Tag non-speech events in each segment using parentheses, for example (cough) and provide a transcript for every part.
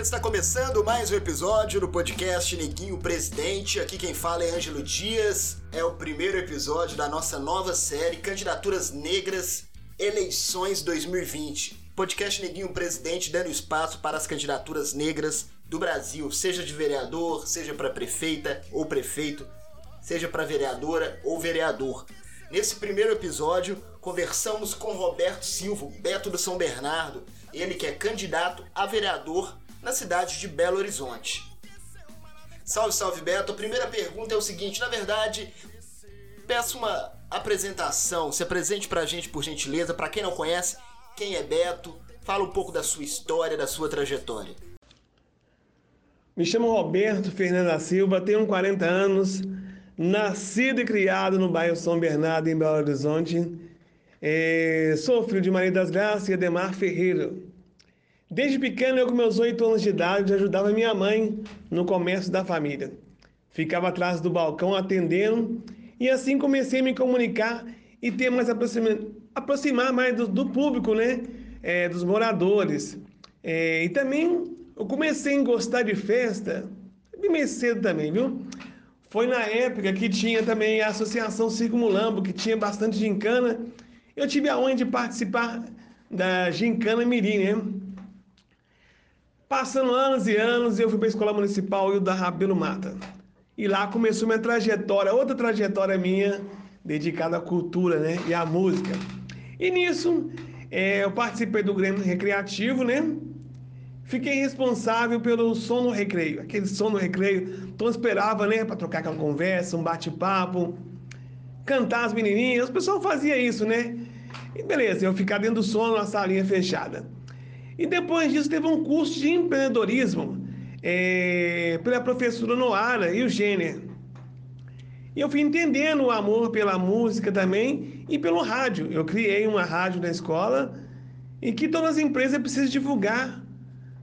Está começando mais um episódio do podcast Neguinho Presidente. Aqui quem fala é Ângelo Dias. É o primeiro episódio da nossa nova série Candidaturas Negras Eleições 2020. Podcast Neguinho Presidente dando espaço para as candidaturas negras do Brasil, seja de vereador, seja para prefeita ou prefeito, seja para vereadora ou vereador. Nesse primeiro episódio, conversamos com Roberto Silva, Beto do São Bernardo, ele que é candidato a vereador na cidade de Belo Horizonte. Salve, salve Beto. A primeira pergunta é o seguinte: na verdade, peço uma apresentação. Se apresente pra gente, por gentileza. Para quem não conhece, quem é Beto? Fala um pouco da sua história, da sua trajetória. Me chamo Roberto Fernando da Silva, tenho 40 anos, nascido e criado no bairro São Bernardo, em Belo Horizonte. É, sou filho de Maria das Graças e Ademar Ferreira. Desde pequeno, eu com meus oito anos de idade, ajudava minha mãe no comércio da família. Ficava atrás do balcão atendendo e assim comecei a me comunicar e ter mais aproximar, mais do, do público, né? É, dos moradores. É, e também eu comecei a gostar de festa, bem cedo também, viu? Foi na época que tinha também a Associação Circo Mulambo, que tinha bastante gincana. Eu tive a honra de participar da gincana Mirim, né? Passando anos e anos, eu fui para a Escola Municipal e da Rabelo Mata. E lá começou minha trajetória, outra trajetória minha, dedicada à cultura né, e à música. E nisso, é, eu participei do Grêmio Recreativo, né? Fiquei responsável pelo som no recreio, aquele som no recreio. Então esperava, né, para trocar aquela conversa, um bate-papo, cantar as menininhas. O pessoal fazia isso, né? E beleza, eu ficar dentro do som na salinha fechada. E depois disso teve um curso de empreendedorismo é, pela professora Noara e o Gêner. E eu fui entendendo o amor pela música também e pelo rádio. Eu criei uma rádio na escola em que todas as empresas precisam divulgar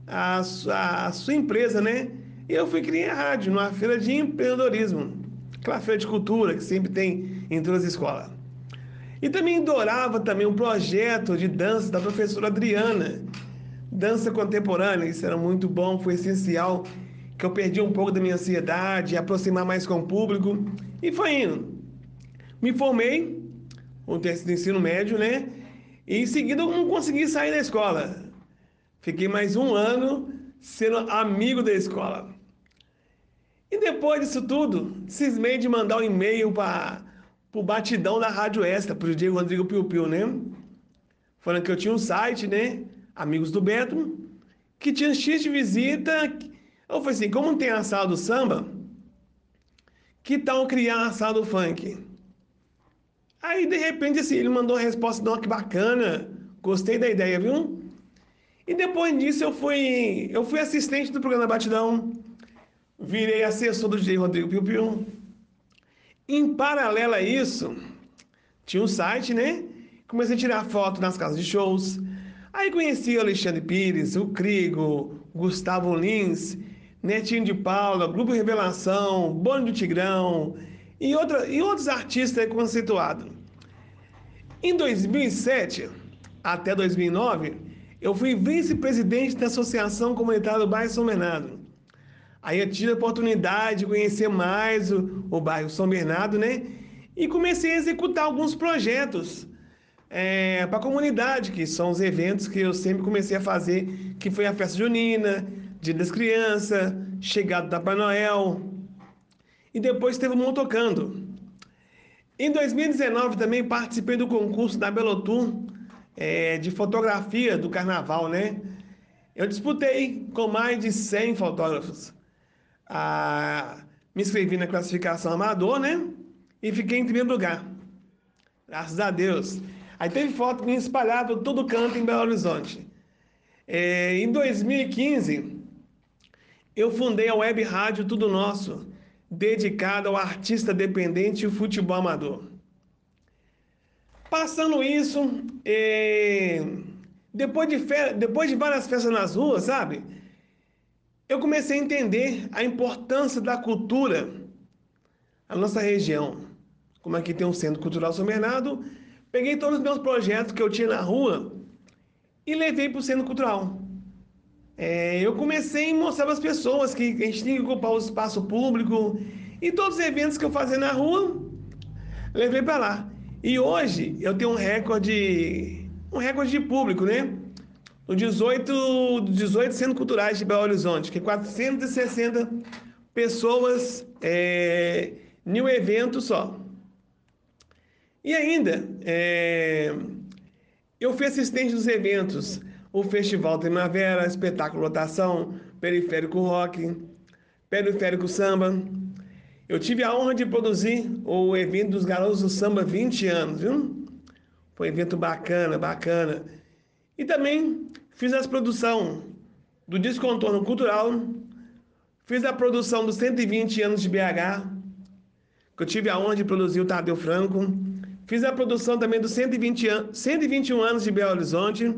a, a, a sua empresa, né? E eu fui criar a rádio numa feira de empreendedorismo, aquela feira de cultura que sempre tem em todas as escolas. E também adorava também um projeto de dança da professora Adriana, dança contemporânea, isso era muito bom, foi essencial, que eu perdi um pouco da minha ansiedade, aproximar mais com o público, e foi indo. Me formei, teste de ensino médio, né? E em seguida eu não consegui sair da escola. Fiquei mais um ano sendo amigo da escola. E depois disso tudo, cismei de mandar um e-mail para o batidão da Rádio Extra, para o Diego Rodrigo Piu Piu, né? Falando que eu tinha um site, né? Amigos do Beto, que tinha X de visita. Eu falei assim, como tem a sala do samba, que tal criar a sala do funk? Aí, de repente, assim, ele mandou a resposta, não, que bacana, gostei da ideia, viu? E depois disso eu fui, eu fui assistente do programa Batidão, virei assessor do DJ Rodrigo Piu Piu. Em paralelo a isso, tinha um site, né? Comecei a tirar foto nas casas de shows, Aí conheci o Alexandre Pires, o Crigo, Gustavo Lins, Netinho de Paula, Grupo Revelação, Bônio do Tigrão e, outra, e outros artistas conceituados. Em 2007 até 2009, eu fui vice-presidente da Associação Comunitária do Bairro São Bernardo. Aí eu tive a oportunidade de conhecer mais o, o bairro São Bernardo, né? E comecei a executar alguns projetos é, para a comunidade, que são os eventos que eu sempre comecei a fazer, que foi a festa junina, Dia das Crianças, chegada da Papai Noel, e depois teve o Montocando. Em 2019 também participei do concurso da Belotur é, de fotografia do Carnaval, né? Eu disputei com mais de 100 fotógrafos. Ah, me inscrevi na classificação amador, né? E fiquei em primeiro lugar. Graças a Deus. Aí teve foto minha espalhada por todo canto em Belo Horizonte. É, em 2015, eu fundei a web rádio Tudo Nosso, dedicada ao artista dependente e futebol amador. Passando isso, é, depois, de fe... depois de várias festas nas ruas, sabe? Eu comecei a entender a importância da cultura na nossa região. Como aqui tem um centro cultural São Peguei todos os meus projetos que eu tinha na rua e levei para o Centro Cultural. é, eu comecei a mostrar para as pessoas que a gente tinha que ocupar o espaço público e todos os eventos que eu fazia na rua, levei para lá. E hoje eu tenho um recorde, um recorde de público, né? No 18, 18 Centros Culturais de Belo Horizonte, que é 460 pessoas é, em um evento só. E ainda, é, eu fui assistente dos eventos, o Festival Primavera, Espetáculo Lotação, Periférico Rock, Periférico Samba. Eu tive a honra de produzir o evento dos Garotos do Samba 20 anos, viu? Foi um evento bacana, bacana. E também fiz a produção do Descontorno Cultural, fiz a produção dos 120 anos de BH, que eu tive a honra de produzir o Tadeu Franco, fiz a produção também dos 120 an 121 anos de Belo Horizonte.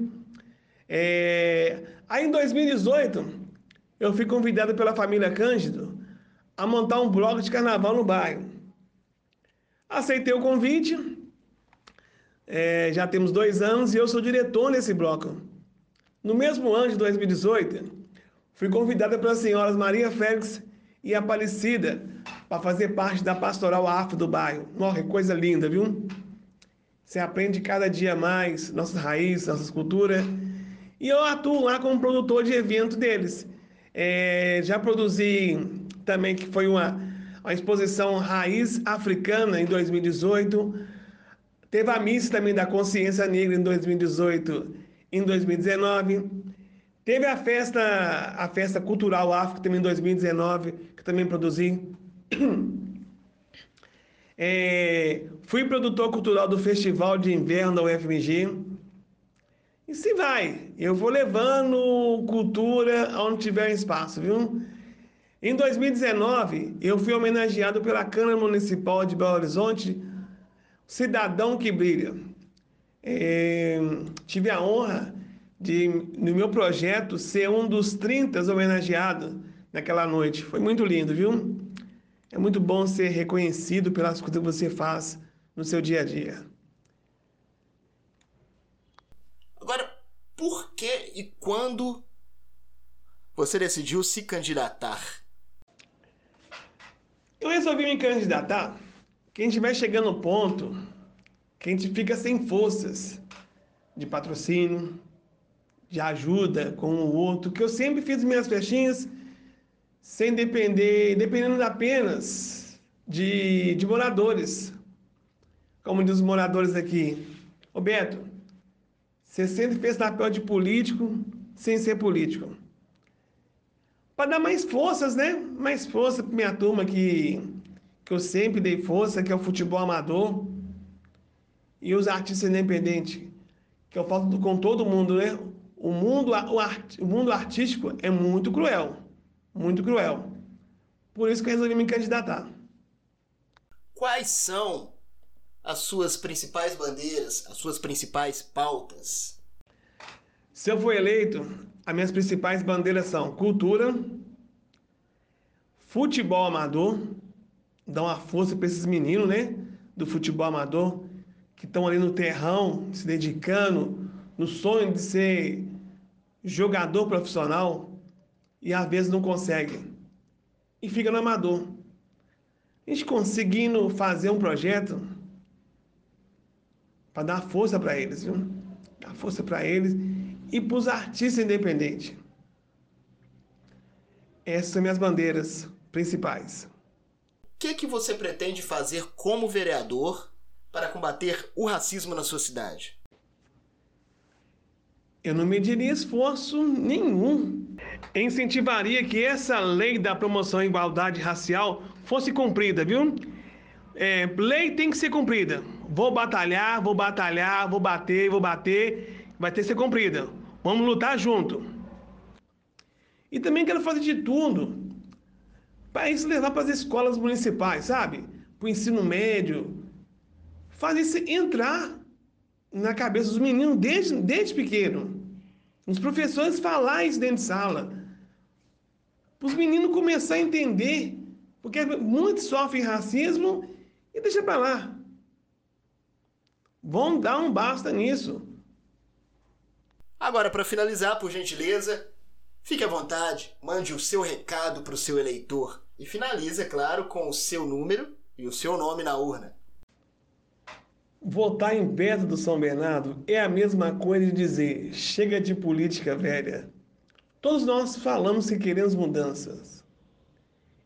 É... Aí em 2018, eu fui convidado pela família Cândido a montar um bloco de carnaval no bairro. Aceitei o convite, é, já temos dois anos e eu sou diretor nesse bloco. No mesmo ano de 2018, fui convidada pelas senhoras Maria Félix e Aparecida para fazer parte da pastoral afro do bairro. Que coisa linda, viu? Você aprende cada dia mais nossas raízes, nossas culturas. E eu atuo lá como produtor de evento deles. É, já produzi também, que foi uma, uma exposição Raiz Africana em 2018 Teve a missa também da Consciência Negra em 2018, em 2019. Teve a festa, a festa cultural África também em 2019, que também produzi. É, fui produtor cultural do Festival de Inverno da UFMG. E se vai, eu vou levando cultura onde tiver espaço, viu? Em 2019, eu fui homenageado pela Câmara Municipal de Belo Horizonte cidadão que brilha. É, tive a honra de, no meu projeto, ser um dos 30 homenageados naquela noite. Foi muito lindo, viu? É muito bom ser reconhecido pelas coisas que você faz no seu dia a dia. Agora, por que e quando você decidiu se candidatar? Eu resolvi me candidatar que a gente vai chegando no ponto que a gente fica sem forças de patrocínio, de ajuda com o outro, que eu sempre fiz minhas festinhas sem depender, dependendo apenas de, de moradores. Como diz os moradores aqui, Roberto, você sempre fez papel de político sem ser político. Para dar mais forças, né? Mais força para minha turma que que eu sempre dei força, que é o futebol amador, e os artistas independentes, que eu falo com todo mundo, né? O mundo, o, art, o mundo artístico é muito cruel, muito cruel. Por isso que eu resolvi me candidatar. Quais são as suas principais bandeiras, as suas principais pautas? Se eu for eleito, as minhas principais bandeiras são cultura, futebol amador, dar uma força para esses meninos, né? Do futebol amador, que estão ali no terrão, se dedicando, no sonho de ser jogador profissional e às vezes não conseguem. E fica no amador. A gente conseguindo fazer um projeto para dar força para eles, viu? Dar força para eles e para os artistas independentes. Essas são minhas bandeiras principais que, que você pretende fazer como vereador para combater o racismo na sua cidade? Eu não mediria esforço nenhum. Incentivaria que essa lei da promoção à igualdade racial fosse cumprida, viu? É, lei tem que ser cumprida. Vou batalhar, vou batalhar, vou bater, vou bater. Vai ter que ser cumprida. Vamos lutar junto. E também quero fazer de tudo para isso levar para as escolas municipais, sabe? Para o ensino médio. Fazer isso entrar na cabeça dos meninos desde, desde pequeno. Os professores falar isso dentro de sala. Para os meninos começar a entender. Porque muitos sofrem racismo e deixa para lá. Vão dar um basta nisso. Agora, para finalizar, por gentileza, Fique à vontade, mande o seu recado para o seu eleitor e finalize, é claro, com o seu número e o seu nome na urna. Votar em Pedro do São Bernardo é a mesma coisa de dizer chega de política velha. Todos nós falamos que queremos mudanças.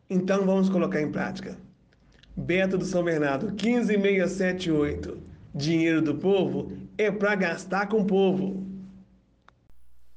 Então vamos colocar em prática. Beto do São Bernardo, 15678. Dinheiro do povo é para gastar com o povo.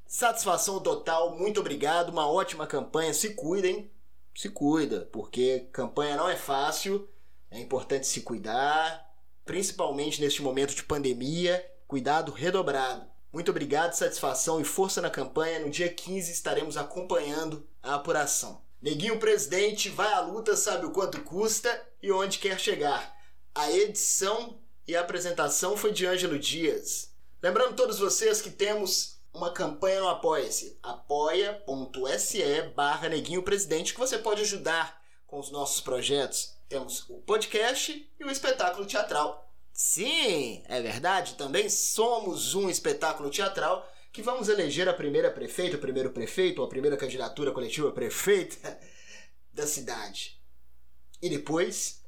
Satisfação total, muito obrigado, uma ótima campanha. Se cuidem, se cuida, porque campanha não é fácil, é importante se cuidar, principalmente neste momento de pandemia, cuidado redobrado. Muito obrigado, satisfação e força na campanha. No dia 15 estaremos acompanhando a apuração. Neguinho presidente vai à luta, sabe o quanto custa e onde quer chegar. A edição e a apresentação foi de Ângelo Dias. Lembrando todos vocês que temos uma campanha no Apoia-se, apoia.se barra Neguinho Presidente, que você pode ajudar com os nossos projetos temos o podcast e o espetáculo teatral. Sim, é verdade, também somos um espetáculo teatral que vamos eleger a primeira prefeita, o primeiro prefeito, ou a primeira candidatura coletiva prefeita (laughs) da cidade. E depois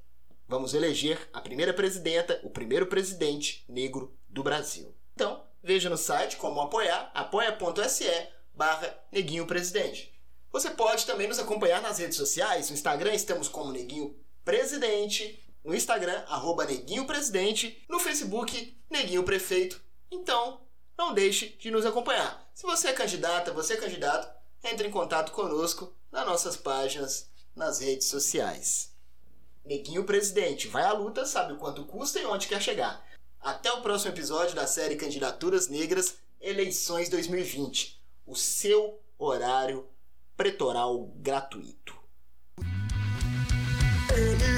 vamos eleger a primeira presidenta, o primeiro presidente negro do Brasil. Então, veja no site como apoiar, apoia.se barra Neguinho Presidente. Você pode também nos acompanhar nas redes sociais. No Instagram estamos como Neguinho Presidente, no Instagram, arroba Neguinho Presidente, no Facebook, Neguinho Prefeito. Então, não deixe de nos acompanhar. Se você é candidata, você é candidato, entre em contato conosco nas nossas páginas, nas redes sociais. Neguinho Presidente, vai à luta, sabe o quanto custa e onde quer chegar. Até o próximo episódio da série Candidaturas Negras Eleições 2020. O seu horário pretoral gratuito. Ele